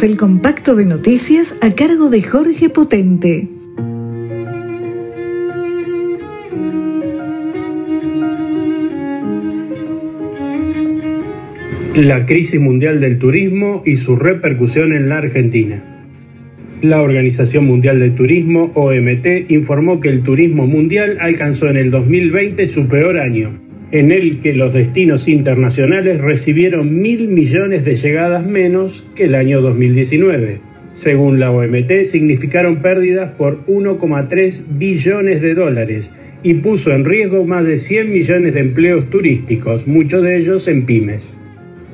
El compacto de noticias a cargo de Jorge Potente. La crisis mundial del turismo y su repercusión en la Argentina. La Organización Mundial del Turismo, OMT, informó que el turismo mundial alcanzó en el 2020 su peor año, en el que los destinos internacionales recibieron mil millones de llegadas menos que el año 2019. Según la OMT, significaron pérdidas por 1,3 billones de dólares y puso en riesgo más de 100 millones de empleos turísticos, muchos de ellos en pymes.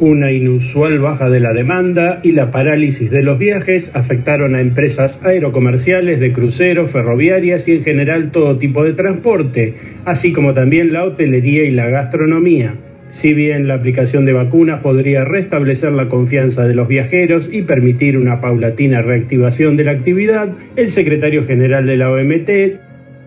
Una inusual baja de la demanda y la parálisis de los viajes afectaron a empresas aerocomerciales, de cruceros, ferroviarias y en general todo tipo de transporte, así como también la hotelería y la gastronomía. Si bien la aplicación de vacunas podría restablecer la confianza de los viajeros y permitir una paulatina reactivación de la actividad, el secretario general de la OMT,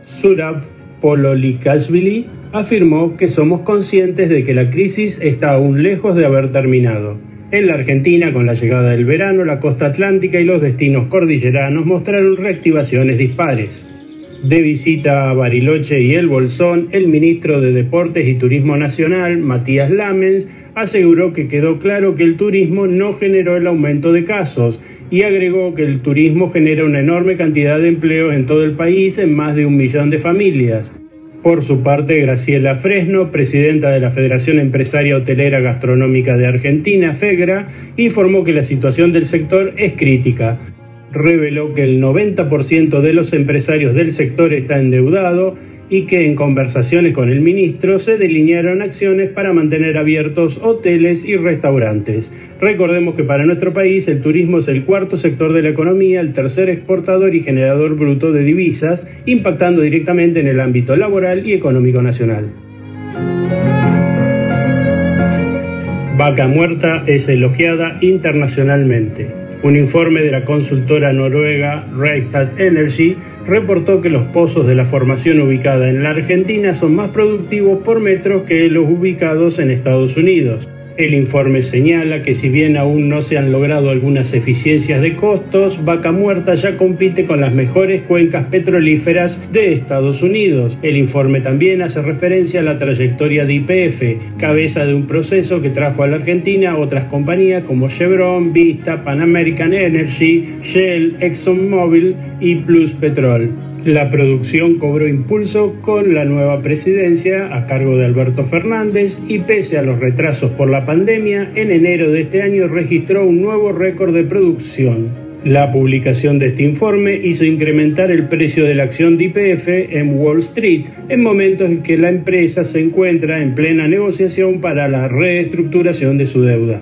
Surab Pololikashvili, afirmó que somos conscientes de que la crisis está aún lejos de haber terminado. En la Argentina, con la llegada del verano, la costa atlántica y los destinos cordilleranos mostraron reactivaciones dispares. De visita a Bariloche y El Bolsón, el ministro de Deportes y Turismo Nacional, Matías Lamens, aseguró que quedó claro que el turismo no generó el aumento de casos y agregó que el turismo genera una enorme cantidad de empleos en todo el país en más de un millón de familias. Por su parte, Graciela Fresno, presidenta de la Federación Empresaria Hotelera Gastronómica de Argentina, FEGRA, informó que la situación del sector es crítica. Reveló que el 90% de los empresarios del sector está endeudado y que en conversaciones con el ministro se delinearon acciones para mantener abiertos hoteles y restaurantes. Recordemos que para nuestro país el turismo es el cuarto sector de la economía, el tercer exportador y generador bruto de divisas, impactando directamente en el ámbito laboral y económico nacional. Vaca Muerta es elogiada internacionalmente. Un informe de la consultora noruega Rystad Energy reportó que los pozos de la formación ubicada en la Argentina son más productivos por metro que los ubicados en Estados Unidos. El informe señala que si bien aún no se han logrado algunas eficiencias de costos, Vaca Muerta ya compite con las mejores cuencas petrolíferas de Estados Unidos. El informe también hace referencia a la trayectoria de IPF, cabeza de un proceso que trajo a la Argentina otras compañías como Chevron, Vista, Pan American Energy, Shell, ExxonMobil y Plus Petrol. La producción cobró impulso con la nueva presidencia a cargo de Alberto Fernández y pese a los retrasos por la pandemia, en enero de este año registró un nuevo récord de producción. La publicación de este informe hizo incrementar el precio de la acción de IPF en Wall Street en momentos en que la empresa se encuentra en plena negociación para la reestructuración de su deuda.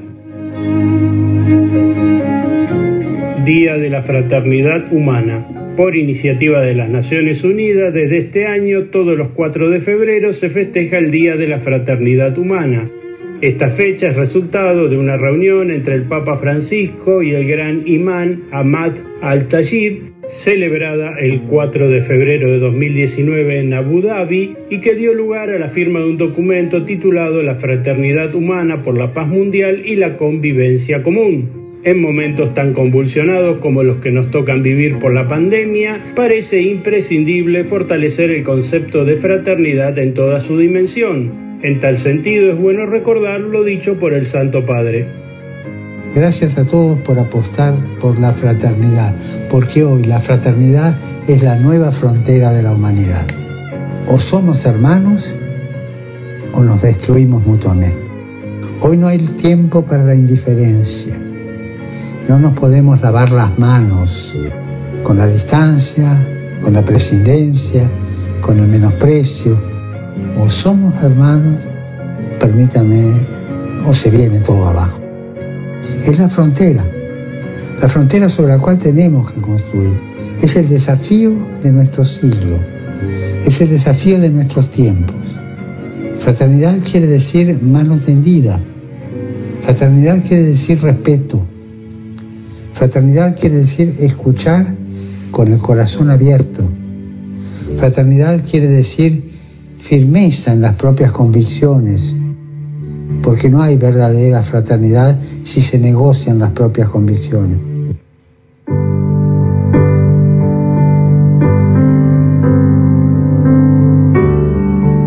Día de la Fraternidad Humana. Por iniciativa de las Naciones Unidas, desde este año, todos los 4 de febrero, se festeja el Día de la Fraternidad Humana. Esta fecha es resultado de una reunión entre el Papa Francisco y el gran imán Ahmad al-Tajib, celebrada el 4 de febrero de 2019 en Abu Dhabi y que dio lugar a la firma de un documento titulado La Fraternidad Humana por la Paz Mundial y la Convivencia Común. En momentos tan convulsionados como los que nos tocan vivir por la pandemia, parece imprescindible fortalecer el concepto de fraternidad en toda su dimensión. En tal sentido es bueno recordar lo dicho por el Santo Padre. Gracias a todos por apostar por la fraternidad, porque hoy la fraternidad es la nueva frontera de la humanidad. O somos hermanos o nos destruimos mutuamente. Hoy no hay tiempo para la indiferencia no nos podemos lavar las manos con la distancia, con la presidencia, con el menosprecio. O somos hermanos, permítame, o se viene todo abajo. Es la frontera, la frontera sobre la cual tenemos que construir. Es el desafío de nuestro siglo, es el desafío de nuestros tiempos. Fraternidad quiere decir mano tendida, fraternidad quiere decir respeto, Fraternidad quiere decir escuchar con el corazón abierto. Fraternidad quiere decir firmeza en las propias convicciones, porque no hay verdadera fraternidad si se negocian las propias convicciones.